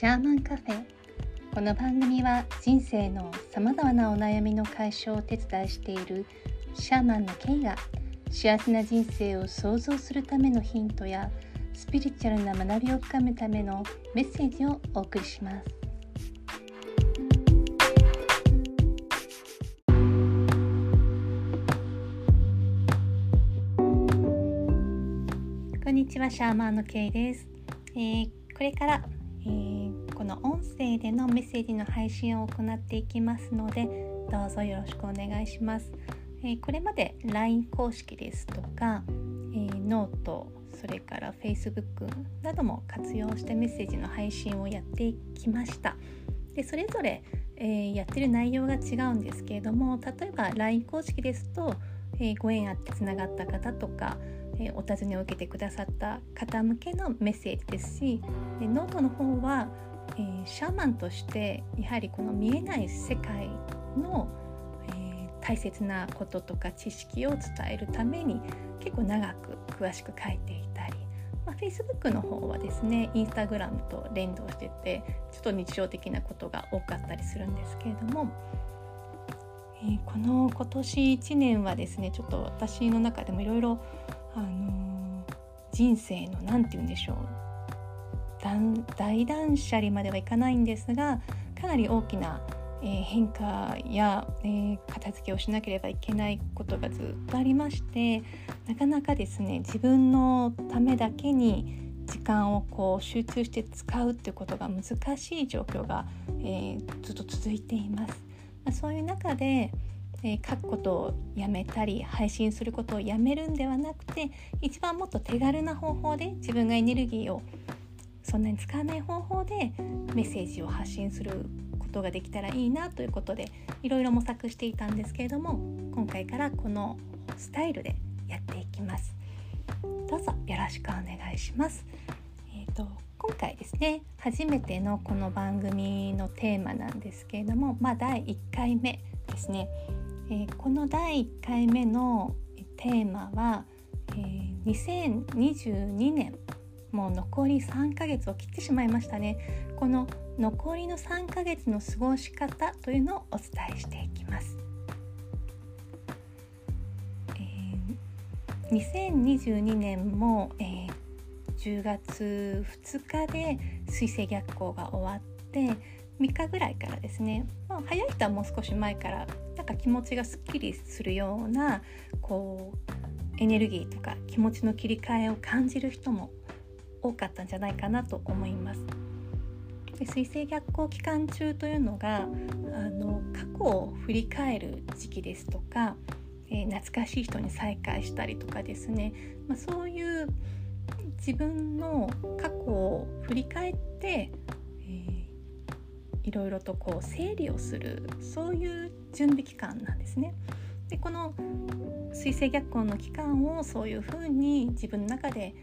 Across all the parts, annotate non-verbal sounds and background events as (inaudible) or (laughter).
シャーマンカフェこの番組は人生のさまざまなお悩みの解消をお手伝いしているシャーマンのケイが幸せな人生を創造するためのヒントやスピリチュアルな学びを深めるためのメッセージをお送りします。こんにちは、シャーマンのケイです。えー、これから、えー、この音声でのメッセージの配信を行っていきますので、どうぞよろしくお願いします。えー、これまで LINE 公式ですとか、えー、ノート、それから Facebook なども活用してメッセージの配信をやってきました。でそれぞれ、えー、やってる内容が違うんですけれども例えば LINE 公式ですと、えー、ご縁あってつながった方とかえお尋ねを受けてくださった方向けのメッセージですしでノートの方は、えー、シャーマンとしてやはりこの見えない世界の、えー、大切なこととか知識を伝えるために結構長く詳しく書いていたり、まあ、Facebook の方はですね Instagram と連動しててちょっと日常的なことが多かったりするんですけれども。えー、この今年1年はですねちょっと私の中でもいろいろあの人生の何て言うんでしょう大断捨離まではいかないんですがかなり大きな、えー、変化や、えー、片付けをしなければいけないことがずっとありましてなかなかですね自分のためだけに時間をこう集中して使うっていうことが難しい状況が、えー、ずっと続いています。まあ、そういう中で、えー、書くことをやめたり配信することをやめるんではなくて一番もっと手軽な方法で自分がエネルギーをそんなに使わない方法でメッセージを発信することができたらいいなということでいろいろ模索していたんですけれども今回からこのスタイルでやっていきます。どうぞよろしくお願いします。えーと、今回ですね初めてのこの番組のテーマなんですけれども、まあ、第1回目ですねえー、この第1回目のテーマは、えー、2022年もう残り3ヶ月を切ってしまいましたね。この残りの3ヶ月の過ごし方というのをお伝えしていきます、えー、2022年も、えー、10月2日で水星逆行が終わって3日ぐらいからですね、まあ、早い人はもう少し前からか気持ちがすっきりするようなこうエネルギーとか気持ちの切り替えを感じる人も多かったんじゃないかなと思います。で水星逆行期間中というのがあの過去を振り返る時期ですとか、えー、懐かしい人に再会したりとかですね、まあ、そういう自分の過去を振り返っていろいろとこう整理をするそういう準備期間なんですね。でこの水星逆行の期間をそういうふうに自分の中で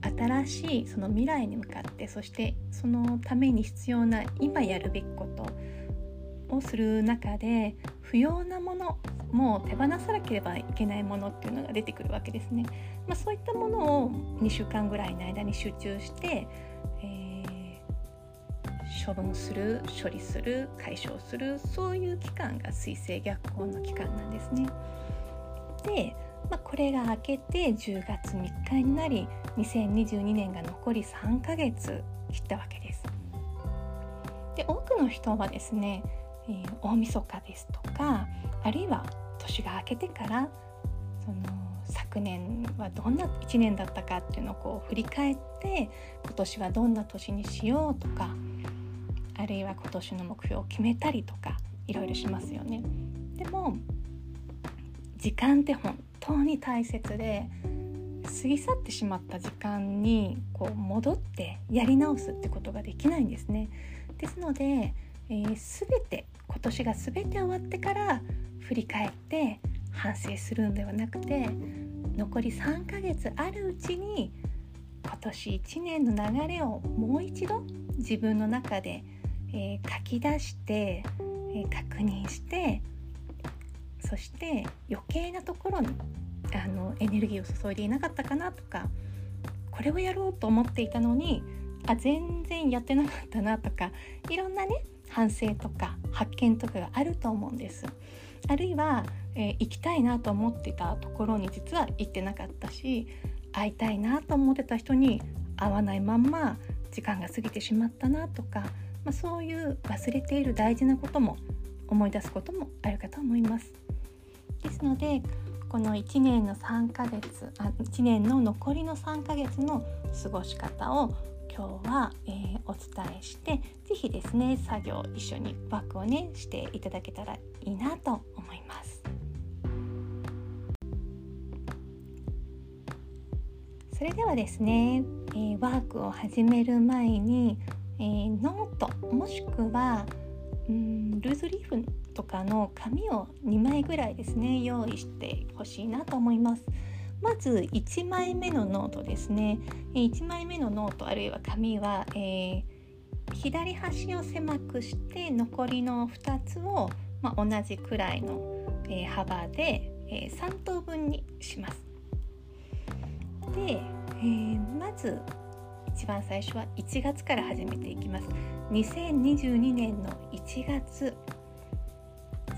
新しいその未来に向かってそしてそのために必要な今やるべきことをする中で不要なものもう手放さなければいけないものっていうのが出てくるわけですね。まあ、そういったものを2週間ぐらいの間に集中して、えー処分する処理する解消するそういう期間が水星逆行の期間なんですね。で、まあ、これが明けて10月3日になり2022年が残り3ヶ月切ったわけです。で多くの人はですね、えー、大晦日ですとかあるいは年が明けてからその昨年はどんな1年だったかっていうのをこう振り返って今年はどんな年にしようとかあるいは今年の目標を決めたりとかいろいろしますよね。でも時間って本当に大切で過ぎ去ってしまった時間にこう戻ってやり直すってことができないんですね。ですので、えー、全て今年が全て終わってから振り返って反省するんではなくて残り3ヶ月あるうちに今年1年の流れをもう一度自分の中でえー、書き出して、えー、確認してそして余計なところにあのエネルギーを注いでいなかったかなとかこれをやろうと思っていたのにあ全然やってなかったなとかいろんなね反省とか発見とかがあると思うんです。あるいは、えー、行きたいなと思ってたところに実は行ってなかったし会いたいなと思ってた人に会わないまんま時間が過ぎてしまったなとか、まあ、そういう忘れている大事なことも思い出すこともあるかと思います。ですのでこの1年の3ヶ月あ1年の残りの3ヶ月の過ごし方を今日は、えー、お伝えして是非ですね作業一緒にワークをねしていただけたらいいなと思います。それではですね、えー、ワークを始める前に、えー、ノートもしくはうんルーズリーフとかの紙を2枚ぐらいですね用意してほしいなと思います。まず1枚目のノートですね1枚目のノートあるいは紙は、えー、左端を狭くして残りの2つを、まあ、同じくらいの、えー、幅で、えー、3等分にします。で、え、まず一番最初は1月から始めていきます。2022年の1月。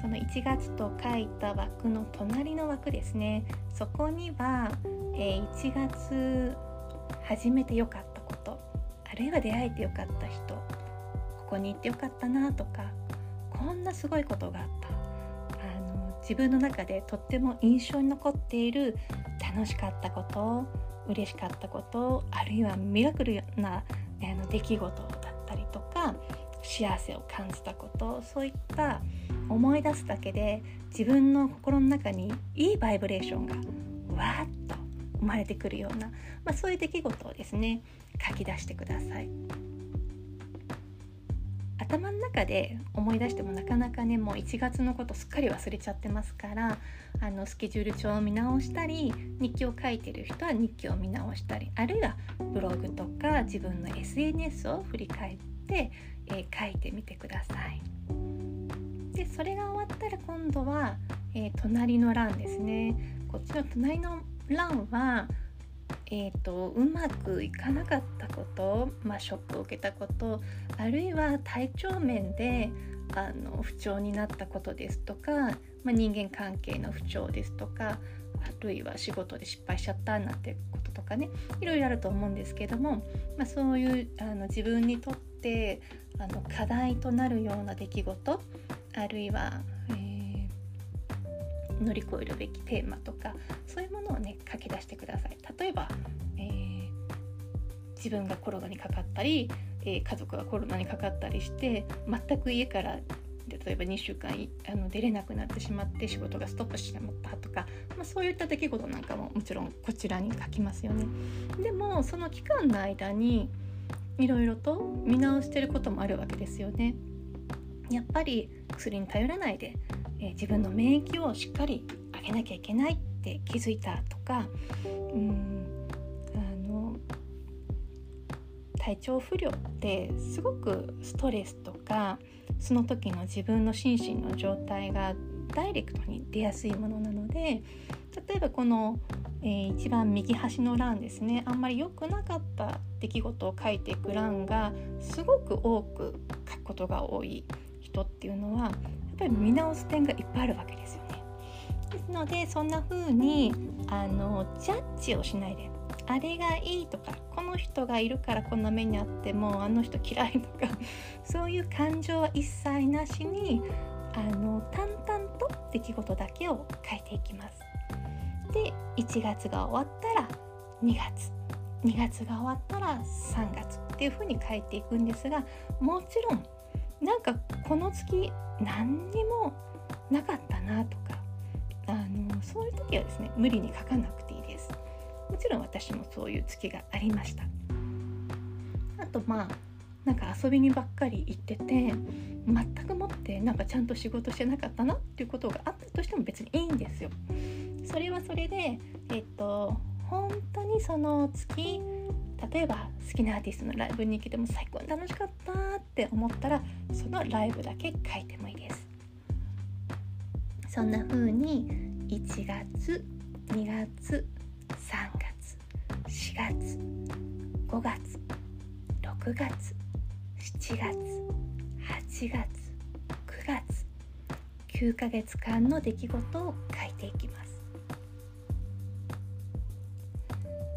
その1月と書いた枠の隣の枠ですね。そこには、えー、1月始めてよかったこと。あるいは出会えてよかった人。ここに行ってよかったなとか。こんなすごいことがあった。あの自分の中でとっても印象に残っている楽しかったこと。嬉しかったことあるいはミラクルなあの出来事だったりとか幸せを感じたことそういった思い出すだけで自分の心の中にいいバイブレーションがわーっと生まれてくるような、まあ、そういう出来事をですね書き出してください。頭の中で思い出してもなかなかねもう1月のことすっかり忘れちゃってますからあのスケジュール帳を見直したり日記を書いてる人は日記を見直したりあるいはブログとか自分の SNS を振り返って、えー、書いてみてください。でそれが終わったら今度は、えー、隣の欄ですねこっちの隣の欄はえーと、うまくいかなかったこと、まあ、ショックを受けたことあるいは体調面であの不調になったことですとか、まあ、人間関係の不調ですとかあるいは仕事で失敗しちゃったなんてこととかねいろいろあると思うんですけども、まあ、そういうあの自分にとってあの課題となるような出来事あるいは、え、乗り越えるべきテーマとかそういうものをね書き出してください。例えば、えー、自分がコロナにかかったり、えー、家族がコロナにかかったりして全く家から例えば2週間あの出れなくなってしまって仕事がストップしてしまったとか、まあ、そういった出来事なんかももちろんこちらに書きますよね。でもその期間の間にいろいろと見直してることもあるわけですよね。やっぱり薬に頼らないで、え、自分の免疫をしっかり上げなきゃいけないって気づいたとかうんあの体調不良ってすごくストレスとかその時の自分の心身の状態がダイレクトに出やすいものなので例えばこの、えー、一番右端の欄ですねあんまり良くなかった出来事を書いていく欄がすごく多く書くことが多い人っていうのはぱり見直す点がいっぱいあるわけですよね。ですのでそんな風にあのジャッジをしないであれがいいとかこの人がいるからこんな目にあってもあの人嫌いとか (laughs) そういう感情は一切なしにあの淡々と出来事だけを書いていきます。で1月が終わったら2月2月が終わったら3月っていう風に書いていくんですがもちろんなんかこの月何にもなかったなとかあのそういう時はですね無理に書かなくていいです。もちろん私もそういう月がありました。あとまあなんか遊びにばっかり行ってて全くもってなんかちゃんと仕事してなかったなっていうことがあったとしても別にいいんですよ。それはそれでえっと本当にその月例えば好きなアーティストのライブに行けても最高に楽しかったって思ったらそのライブだけ書いてもいいですそんな風に1月2月3月4月5月6月7月8月9月9ヶ月間の出来事を書いていきます。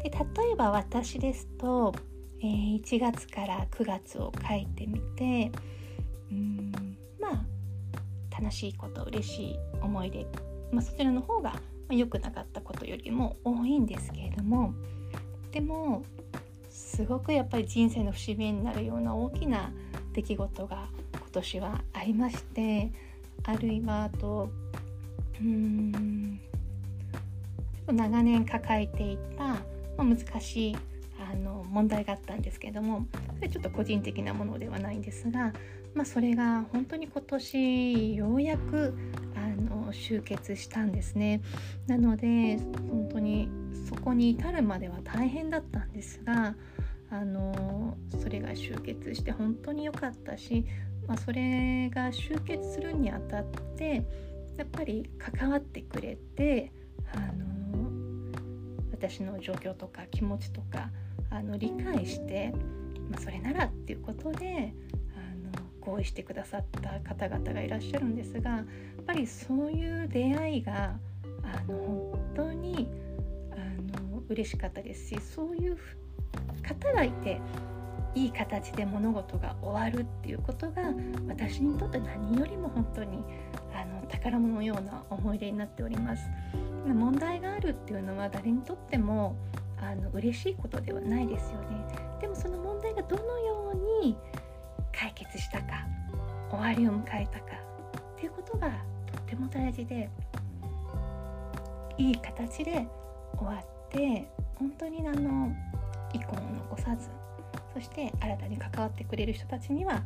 で例えば私ですと、えー、1月から9月を書いてみてうんまあ楽しいこと嬉しい思い出、まあ、そちらの方が良くなかったことよりも多いんですけれどもでもすごくやっぱり人生の節目になるような大きな出来事が今年はありましてあるいはあとうーん長年抱えていた、まあ、難しいあの問題があったんですけれどもそれちょっと個人的なものではないんですが、まあ、それが本当に今年ようやくあの集結したんですね。なので本当にそこに至るまでは大変だったんですがあのそれが集結して本当に良かったし、まあ、それが集結するにあたってやっぱり関わってくれてあの私の状況とか気持ちとかあの理解して、まあ、それならっていうことであの合意してくださった方々がいらっしゃるんですがやっぱりそういう出会いがあの本当にあの嬉しかったですしそういう方がいていい形で物事が終わるっていうことが私にとって何よりも本当に宝物のような思い出になっております。問題があるっていうのは誰にとってもあの嬉しいことではないですよね。でもその問題がどのように解決したか終わりを迎えたかっていうことがとっても大事でいい形で終わって本当にあの遺恨を残さずそして新たに関わってくれる人たちには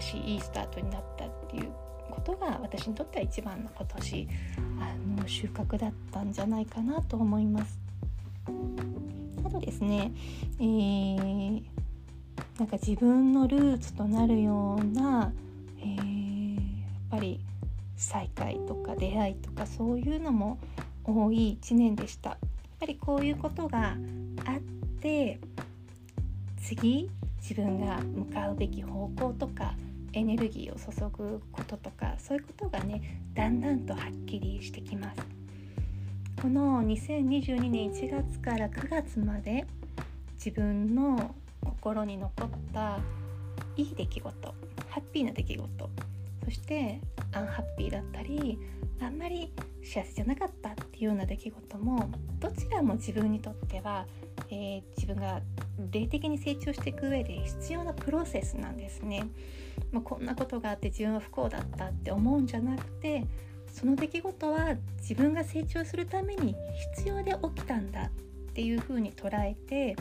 新しいいいスタートになったっていうことが私にとっては一番の今年あの収穫だったんじゃないかなと思います。あとですね、えー、なんか自分のルーツとなるような、えー、やっぱり再会とか出会いとかそういうのも多い1年でした。やっぱりこういうことがあって次自分が向かうべき方向とかエネルギーを注ぐこととかそういうことがねだんだんとはっきりしてきます。この2022年1月から9月まで自分の心に残ったいい出来事ハッピーな出来事そしてアンハッピーだったりあんまり幸せじゃなかったっていうような出来事もどちらも自分にとっては、えー、自分が霊的に成長していく上で必要なプロセスなんですね。まあ、こんなことがあって自分は不幸だったって思うんじゃなくてその出来事は自分が成長するために必要で起きたんだっていうふうに捉えて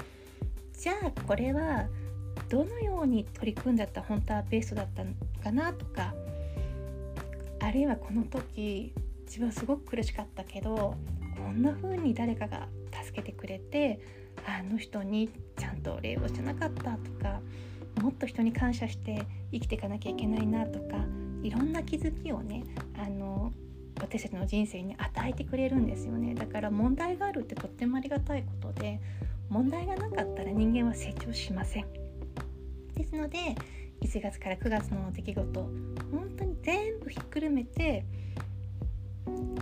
じゃあこれはどのように取り組んだった本当はベストだったのかなとかあるいはこの時自分はすごく苦しかったけどこんな風に誰かが助けてくれてあの人にちゃんと礼をしてなかったとかもっと人に感謝して生きていかなきゃいけないなとかいろんな気づきをねあの私たちの人生に与えてくれるんですよね。だから問題があるってとってもありがたいことで問題がなかったら人間は成長しません。ですので1月から9月の出来事本当に全部ひっくるめて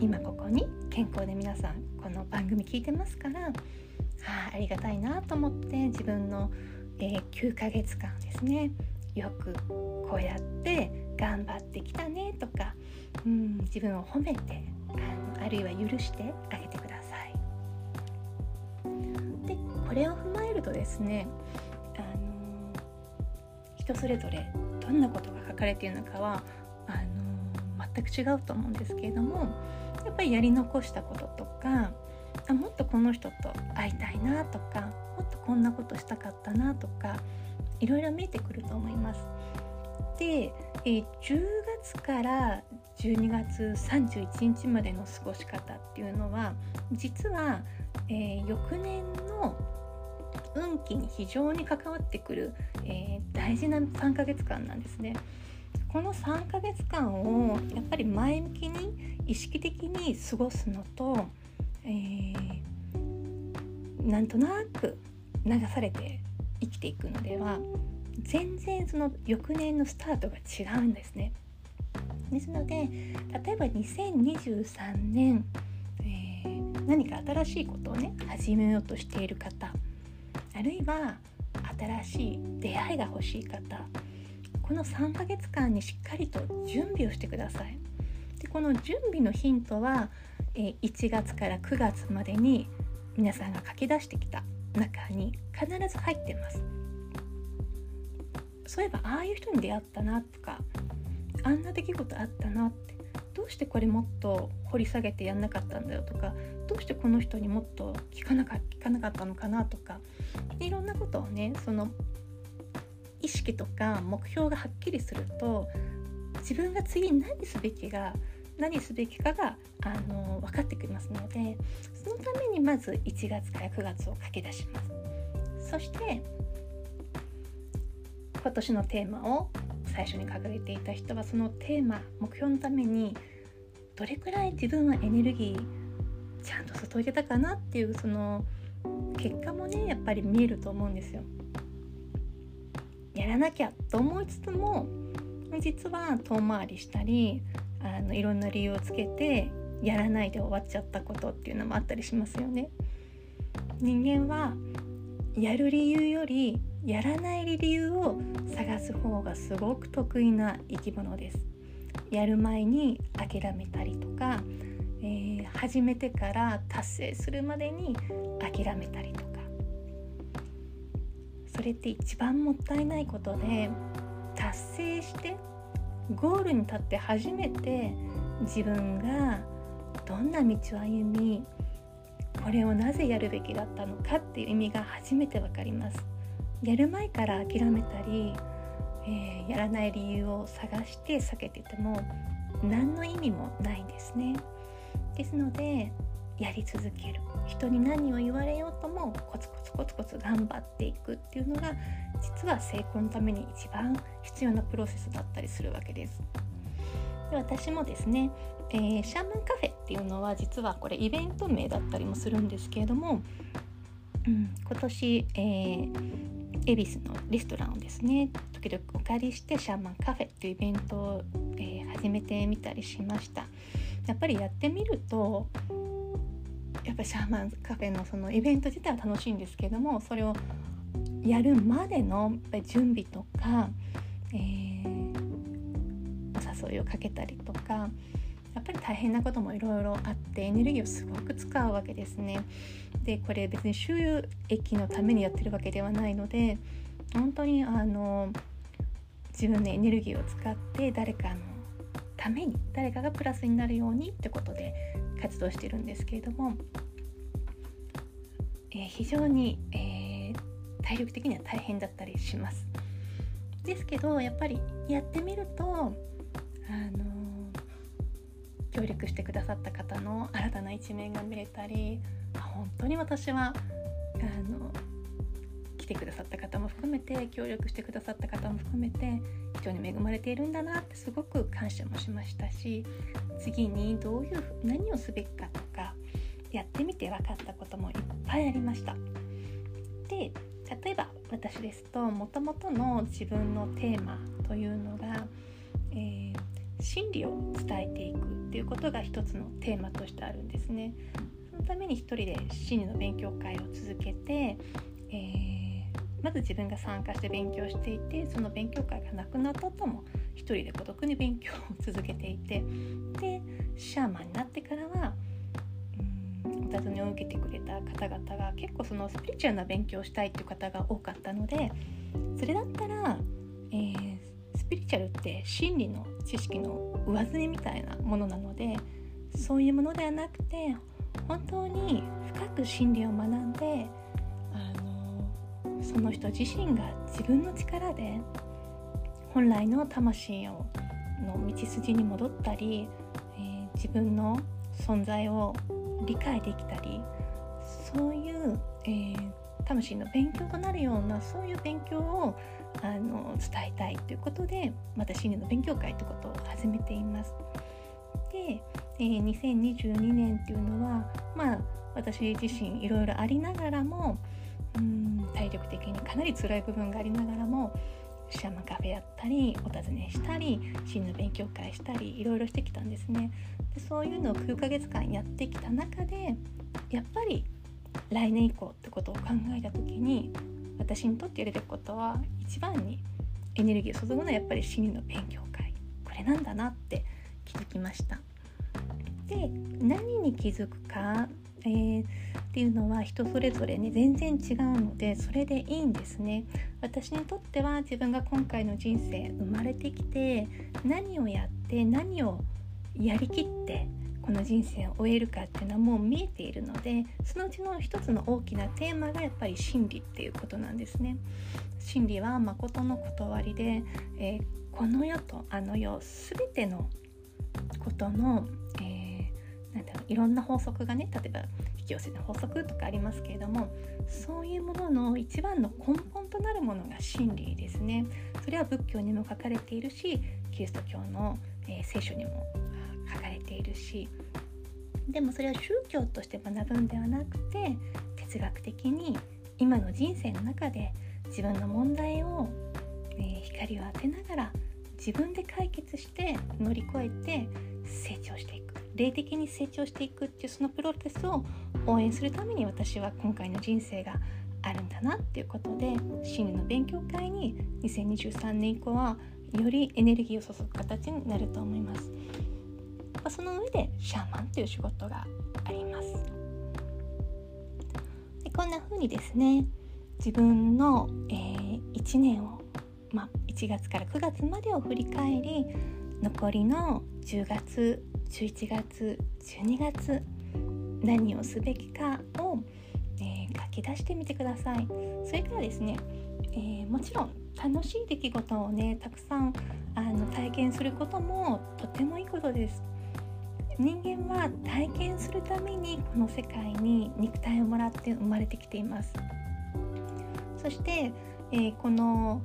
今ここに健康で皆さんこの番組聞いてますから、はあ、ありがたいなと思って自分の、えー、9ヶ月間ですねよくこうやって頑張ってきたねとか、うん、自分を褒めてあのあるいは許してあげてください。でこれを踏まえるとですねあの人それぞれどんなことが書かれているのかはあの全く違うと思うんですけれどもやっぱりやり残したこととかあもっとこの人と会いたいなとかもっとこんなことしたかったなとかいろいろ見えてくると思います。で、えー、10月から12月31日までの過ごし方っていうのは実は、えー、翌年の運気に非常に関わってくる、えー、大事な3ヶ月間なんですね。この3ヶ月間をやっぱり前向きに意識的に過ごすのと、えー、なんとなく流されて生きていくのでは全然その翌年のスタートが違うんですね。ですので例えば2023年、えー、何か新しいことをね始めようとしている方あるいは新しい出会いが欲しい方この3ヶ月間にしっかりと準備をしてください。でこの準備のヒントは、え1月から9月までに皆さんが書き出してきた中に必ず入ってます。そういえばああいう人に出会ったなとかあんな出来事あったなってどうしてこれもっと掘り下げてやんなかったんだよとかどうしてこの人にもっと聞かなか聞かなかったのかなとかいろんなことをねその意識とか目標がはっきりすると自分が次に何すべきが何すべきかがあの分かってきますのでそのためにまず1月から9月を書き出しますそして今年のテーマを最初に掲げていた人はそのテーマ目標のためにどれくらい自分はエネルギーちゃんと注いでたかなっていうその結果もねやっぱり見えると思うんですよ。やらなきゃと思いつつも実は遠回りしたりあのいろんな理由をつけてやらないで終わっちゃったことっていうのもあったりしますよね。人間はやる理由よりやらない理由を探す方がすごく得意な生き物です。やる前に諦めたりとか、えー、始めてから達成するまでに諦めたりとかそれって一番もったいないことで達成してゴールに立って初めて自分がどんな道を歩みこれをなぜやるべきだったのかっていう意味が初めて分かります。やる前から諦めたり、えー、やらない理由を探して避けてても何の意味もないんですね。ですのでやり続ける。人に何を言われようともコツコツコツコツ頑張っていくっていうのが実は成功のために一番必要なプロセスだったりするわけです。で私もですねえー、シャーマンカフェっていうのは実はこれイベント名だったりもするんですけれども、うん、今年、えー、恵比寿のレストランをですね時々お借りしてシャーマンカフェっていうイベントを、えー、始めてみたりしました。やっぱりやってみるとやっぱりシャーマンカフェのそのイベント自体は楽しいんですけどもそれをやるまでの準備とか、えー、お誘いをかけたりとかやっぱり大変なこともいろいろあってエネルギーをすごく使うわけですね。でこれ別に収益のためにやってるわけではないので本当にあの自分のエネルギーを使って誰かのために誰かがプラスになるようにってことで活動してるんですけれども、えー、非常に、えー、体力的には大変だったりします。ですけどやっぱりやってみるとあの協力してくださった方の新たな一面が見れたり本当に私はあの来てくださった方も含めて協力してくださった方も含めて非常に恵まれているんだなってすごく感謝もしましたし次にどういう何をすべきかとかやってみて分かったこともいっぱいありました。で例えば私ですともともとの自分のテーマというのが、真理を伝えていくっていうことが一つのテーマとしてあるんですね。そのために一人で真理の勉強会を続けて、えー、まず自分が参加して勉強していてその勉強会がなくなった後も一人で孤独に勉強を続けていてでシャーマンになってからはお尋ねを受けてくれた方々が結構そのスピリチュアルな勉強をしたいっていう方が多かったのでそれだったら、えー、ピリチュアルって真理の知識の上積みみたいなものなのでそういうものではなくて本当に深く真理を学んであのその人自身が自分の力で本来の魂をの道筋に戻ったり、えー、自分の存在を理解できたりそういう、えー、魂の勉強となるようなそういう勉強をあの伝えたいということでまた心理の勉強会ということを始めています。で、えー、2022年っていうのはまあ私自身いろいろありながらもうん体力的にかなり辛い部分がありながらもシャマカフェやったりお尋ねしたり真の勉強会したりいろいろしてきたんですねでそういうのを9ヶ月間やってきた中でやっぱり来年以降ってことを考えた時に私にとってやるべきことは一番にエネルギーを注ぐのはやっぱり心理の勉強会これなんだなって気づきました。で何に気づくか、えー、っていうのは人それぞれね全然違うのでそれでいいんですね。私にとっては自分が今回の人生生まれてきて何をやって何をやりきってこの人生を終えるかっていうのはもう見えているのでそのうちの一つの大きなテーマがやっぱり真理っていうことなんですね。真理は誠の断りで、えー、この世とあの世全てのことの、えー、なんだろういろんな法則がね例えば引き寄せの法則とかありますけれどもそういうものの一番の根本となるものが真理ですね。それは仏教にも書かれているしキリスト教の、えー、聖書にも書かれているしでもそれは宗教として学ぶんではなくて哲学的に今の人生の中で自分の問題を、えー、光を当てながら自分で解決して乗り越えて成長していく霊的に成長していくっていうそのプロセスを応援するために私は今回の人生があるんだなっていうことで心理の勉強会に2023年以降はよりエネルギーを注ぐ形になると思います。まあ、その上でシャーマンという仕事があります。でこんな風にですね自分の、えー、1年を、まあ、1月から9月までを振り返り残りの10月11月12月何をすべきかを、えー、書き出してみてください。それからですね、えー、もちろん楽しい出来事をねたくさんあの体験することもとてもいいことです。人間は体験するためにこの世界に肉体をもらって生まれてきています。そして、えー、この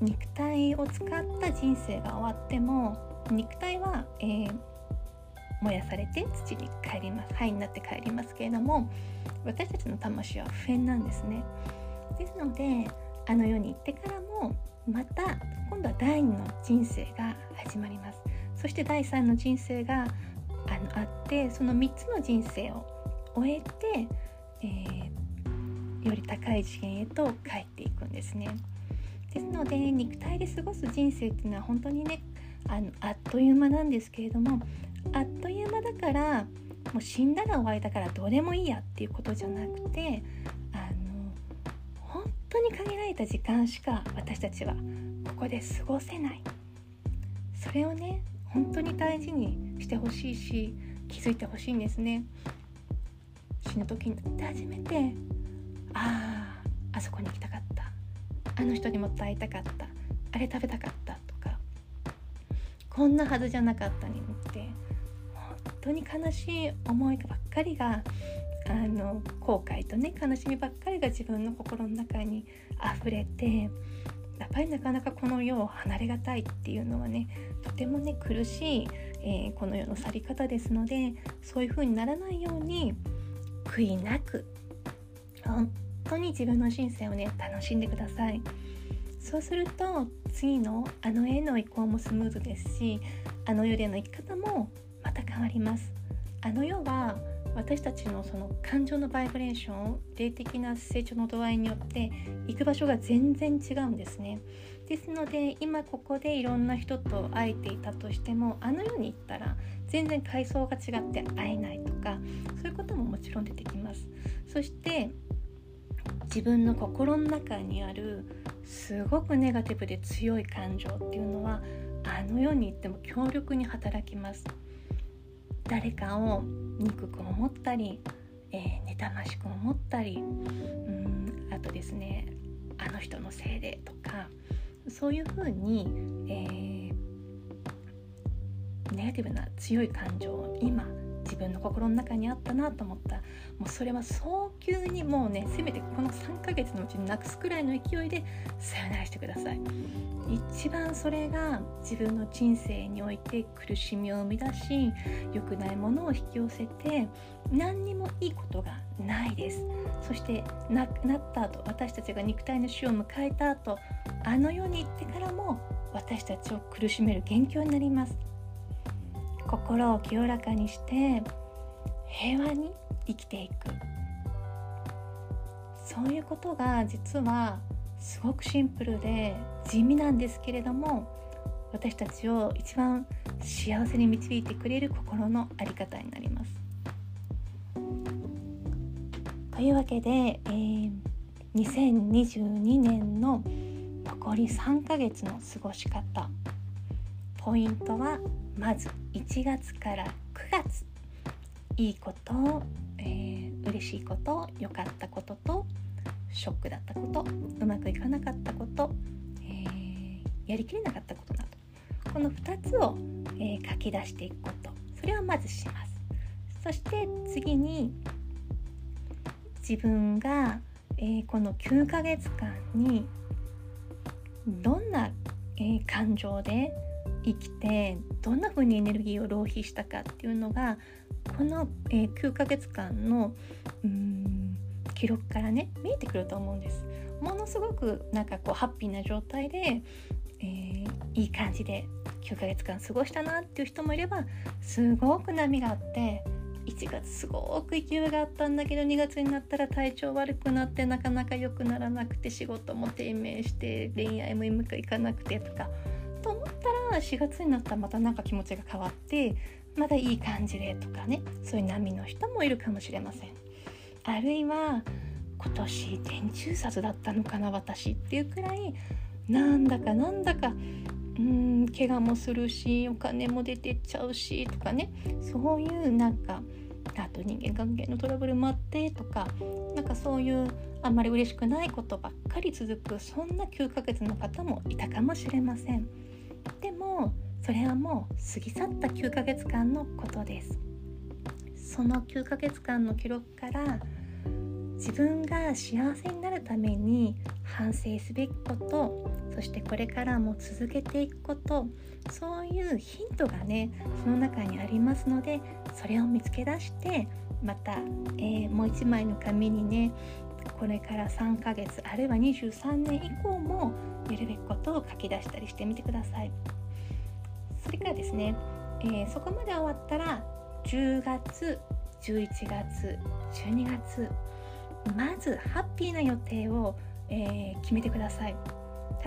肉体を使った人生が終わっても肉体は、えー、燃やされて土に帰ります。灰になって帰りますけれども私たちの魂は不変なんですね。ですのであの世に行ってからもまた今度は第二の人生が始まります。そして第3の人生があのあってその3つの人生を終えて、えー、より高い次元へと帰っていくんですね。ですので肉体で過ごす人生っていうのは本当にねあのあっという間なんですけれどもあっという間だからもう死んだら終わりだからどうでもいいやっていうことじゃなくてあの本当に限られた時間しか私たちはここで過ごせないそれをね本当に大事にしてほしいし気づいてほしいんですね。死ぬ時になって初めてあああそこに行きたかった。あの人にもっと会いたかった。あれ食べたかった。とかこんなはずじゃなかったにって本当に悲しい思いばっかりがあの後悔とね悲しみばっかりが自分の心の中に溢れてやっぱりなかなかこの世を離れがたいっていうのはねとてもね苦しい、えー、この世の去り方ですのでそういう風にならないように悔いなく本当に自分の人生をね楽しんでください。そうすると次のあの絵の移行もスムーズですしあの世での生き方もまた変わります。あの世は私たちのその感情のバイブレーション霊的な成長の度合いによって行く場所が全然違うんですね。ですので今ここでいろんな人と会えていたとしてもあの世に行ったら全然階層が違って会えないとかそういうことももちろん出てきます。そして自分の心の中にあるすごくネガティブで強い感情っていうのはあの世に行っても強力に働きます。誰かを憎く思ったり、えー、妬ましく思ったりうんあとですねあの人のせいでとかそういうふうに、えー、ネガティブな強い感情を今自分の心の中にあったなと思った。もうそれは早急にもうねせめてこの3ヶ月のうちになくすくらいの勢いでさよならしてください。一番それが自分の人生において苦しみを生み出し良くないものを引き寄せて何にもいいことがないです。そして亡くなった後私たちが肉体の死を迎えた後あの世に行ってからも私たちを苦しめる元凶になります。心を清らかにして平和に生きていくそういうことが実はすごくシンプルで地味なんですけれども私たちを一番幸せに導いてくれる心の在り方になります。というわけで、えー、2022年の残り3ヶ月の過ごし方ポイントはまず1月から9月いいこと、えー、嬉しいこと良かったこととショックだったことうまくいかなかったこと、えー、やりきれなかったことなど。この2つを、えー、書き出していくこと。それをまずします。そして次に自分が、えー、この9ヶ月間にどんな、えー、感情で生きてどんな風にエネルギーを浪費したかっていうのがこの、えー、9ヶ月間のうん記録からね見えてくると思うんです。ものすごくなんかこうハッピーな状態で、えー、いい感じで9ヶ月間過ごしたなっていう人もいればすごく波があって1月すごく勢いがあったんだけど2月になったら体調悪くなってなかなか良くならなくて仕事も低迷して恋愛もうまくいかなくてとかと思ったら4月になったらまたなんか気持ちが変わってまだいい感じでとかねそういう波の人もいるかもしれません。あるいは今年天中殺だったのかな私っていうくらいなんだかなんだかうん怪我もするしお金も出てっちゃうしとかねそういうなんかあと人間関係のトラブルもあってとかなんかそういうあんまり嬉しくないことばっかり続くそんな9ヶ月の方もいたかもしれませんでもそれはもう過ぎ去った9ヶ月間のことです。その9ヶ月間の記録から自分が幸せになるために反省すべきことそしてこれからも続けていくことそういうヒントがねその中にありますのでそれを見つけ出してまた、えー、もう一枚の紙にねこれから3ヶ月あるいは23年以降もやるべきことを書き出したりしてみてください。それからですね、えー、そこまで終わったら10月11月12月まずハッピーな予定を、えー、決めてください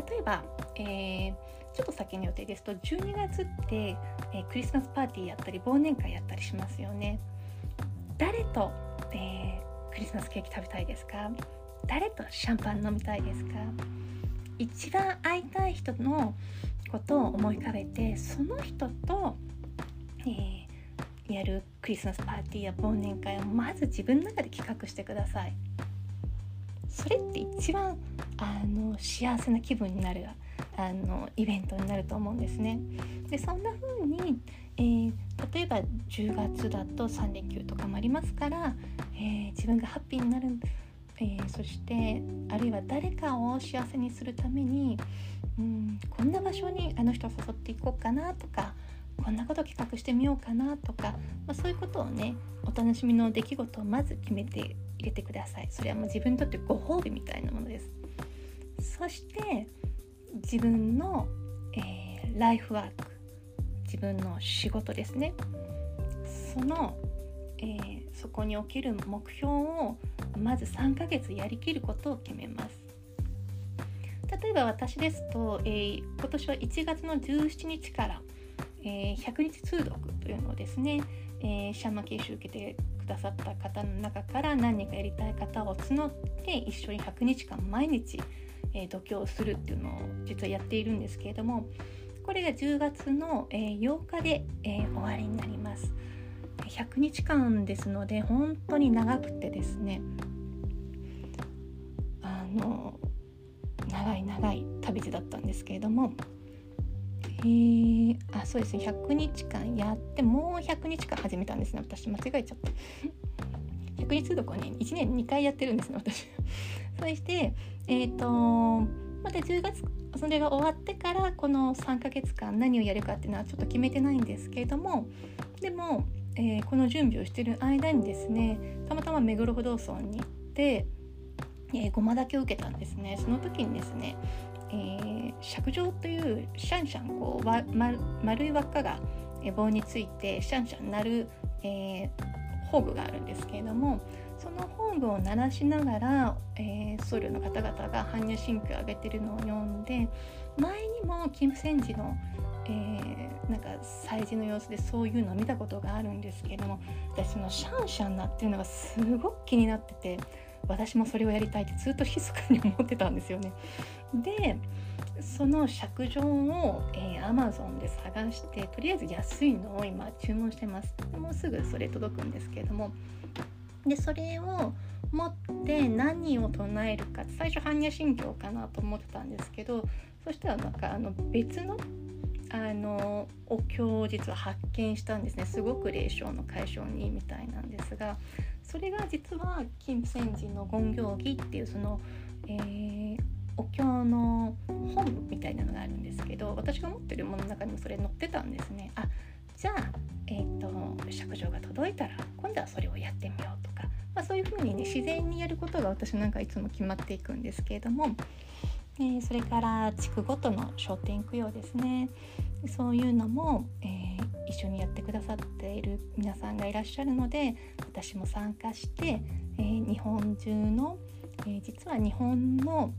例えば、えー、ちょっと先の予定ですと12月って、えー、クリスマスパーティーやったり忘年会やったりしますよね誰と、えクリスマスケーキ食べたいですか？誰とシャンパン飲みたいですか？一番会いたい人のことを思い浮かべてその人と、えやるクリスマスパーティーや忘年会をまず自分の中で企画してください。それって一番あの幸せな気分になるあのイベントになると思うんですね。でそんな風に、えー、例えば10月だと3連休とかもありますから、えー、自分がハッピーになるえー、そしてあるいは誰かを幸せにするために、うん、こんな場所にあの人を誘っていこうかなとかこんなこと企画してみようかなとか、まあ、そういうことをねお楽しみの出来事をまず決めて入れてください。それはもう自分にとってご褒美みたいなものです。そして自分の、えー、ライフワーク自分の仕事ですね。その、えー、そこにおける目標をまず3ヶ月やりきることを決めます。例えば私ですと、えー、今年は1月の17日からえー、100日通読というのをですね、えー、シャンマン研修受けてくださった方の中から何人かやりたい方を募って一緒に100日間毎日、えー、読経をするっていうのを実はやっているんですけれどもこれが10月の、えー、8日で、えー、終わりになります。100日間ですので本当に長くてですねあの長い長い旅路だったんですけれどもへえあそうですね100日間やってもう100日間始めたんですね私。間違えちゃった100日通読はね1年2回やってるんですね私。そしてえっ、ー、とまた10月それが終わってからこの3ヶ月間何をやるかっていうのはちょっと決めてないんですけれどもでも、えー、この準備をしている間にですねたまたま目黒不動尊に行って、えー、ごまだけを受けたんですね。その時にですね、えー、尺状というシャンシャンこうわ、ま、丸い輪っかが棒についてシャンシャン鳴る、えー、具があるんですけれどもその宝具を鳴らしながら、えー、僧侶の方々が般若心経を上げてるのを読んで前にも金泉寺のえー、なんか催事の様子でそういうのを見たことがあるんですけれども私そのシャンシャンなっていうのがすごく気になってて私もそれをやりたいってずっと密かに思ってたんですよね。でその尺状を、えー、Amazon で探してとりあえず安いのを今注文してますもうすぐそれ届くんですけれどもでそれを持って何を唱えるか最初般若心経かなと思ってたんですけどそしたらなんかあの別のあのお経を実は発見したんですねすごく霊障の解消にみたいなんですがそれが実は金泉寺の権行儀っていうその、えー、お経の本みたいなのがあるんですけど私が持ってるものの中にもそれ載ってたんですね。あじゃあ、えーと、尺状が届いたら今度はそれをやってみよう、まあ、そういうふうにね自然にやることが私なんかいつも決まっていくんですけれどもえー、それから地区ごとの商店供養ですねそういうのも、えー、一緒にやってくださっている皆さんがいらっしゃるので私も参加して、えー、日本中の、え実は日本の、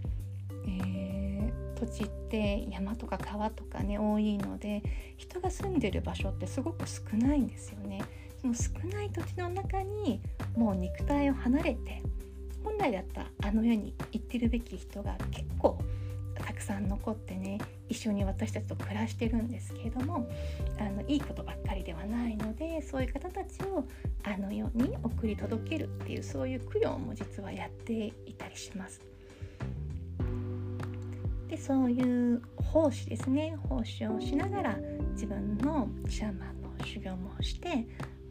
え土地って山とか川とかね多いので人が住んでる場所ってすごく少ないんですよね。その少ない土地の中にもう肉体を離れて本来だったあの世に行ってるべき人が結構たくさん残ってね一緒に私たちと暮らしてるんですけれどもあのいいことばっかりではないのでそういう方たちをあの世に送り届けるっていうそういう供養も実はやっていたりします。でそういう奉仕ですね奉仕をしながら自分のシャーマンの修行もして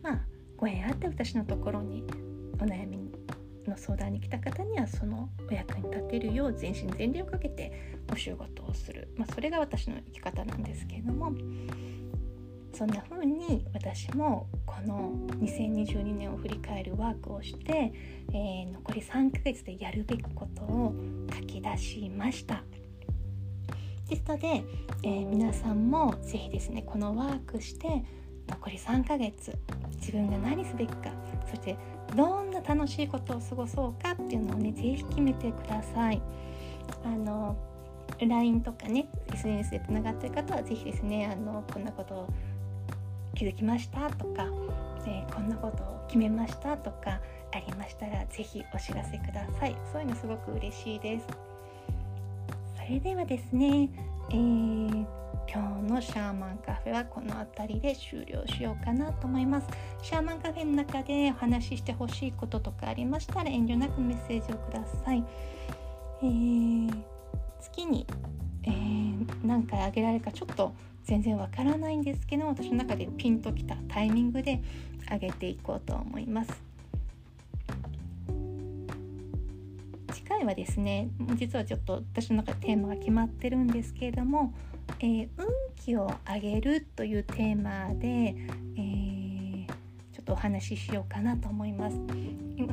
まあご縁あって私のところにお悩みの相談に来た方にはそのお役に立てるよう全身全霊をかけてお仕事をする、まあ、それが私の生き方なんですけれどもそんな風に私もこの2022年を振り返るワークをして、えー、残り3ヶ月でやるべきことを書き出しました。ですので、えー、皆さんも是非ですねこのワークして残り3ヶ月自分が何すべきかそしてどんな楽しいことを過ごそうかっていうのをね是非決めてください。あの LINE とかね SNS でつながってる方は是非ですねあのこんなことを気づきましたとか、えー、こんなことを決めましたとかありましたら是非お知らせくださいそういうのすごく嬉しいですそれではですね、えー今日のシャーマンカフェはこの辺りで終了しようかなと思います。シャーマンカフェの中でお話ししてほしいこととかありましたら遠慮なくメッセージをください、えー、月に、えー、何回あげられるかちょっと全然わからないんですけど私の中でピンときたタイミングで上げていこうと思います。次回はですね実はちょっと私の中でテーマが決まってるんですけれどもえー、運気を上げるというテーマで、えー、ちょっとお話ししようかなと思います。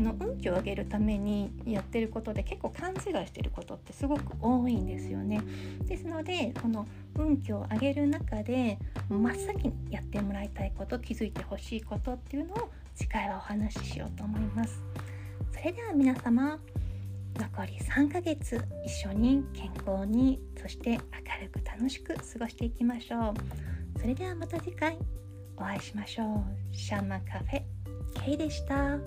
の運気を上げるためにやってることで結構勘違いしてることってすごく多いんですよね。ですのでこの運気を上げる中で真っ先にやってもらいたいこと気づいてほしいことっていうのを次回はお話ししようと思います。それでは皆様残り3ヶ月一緒に健康にそして明るく楽しく過ごしていきましょう。それではまた次回お会いしましょう。シャンマンカフェ K でした。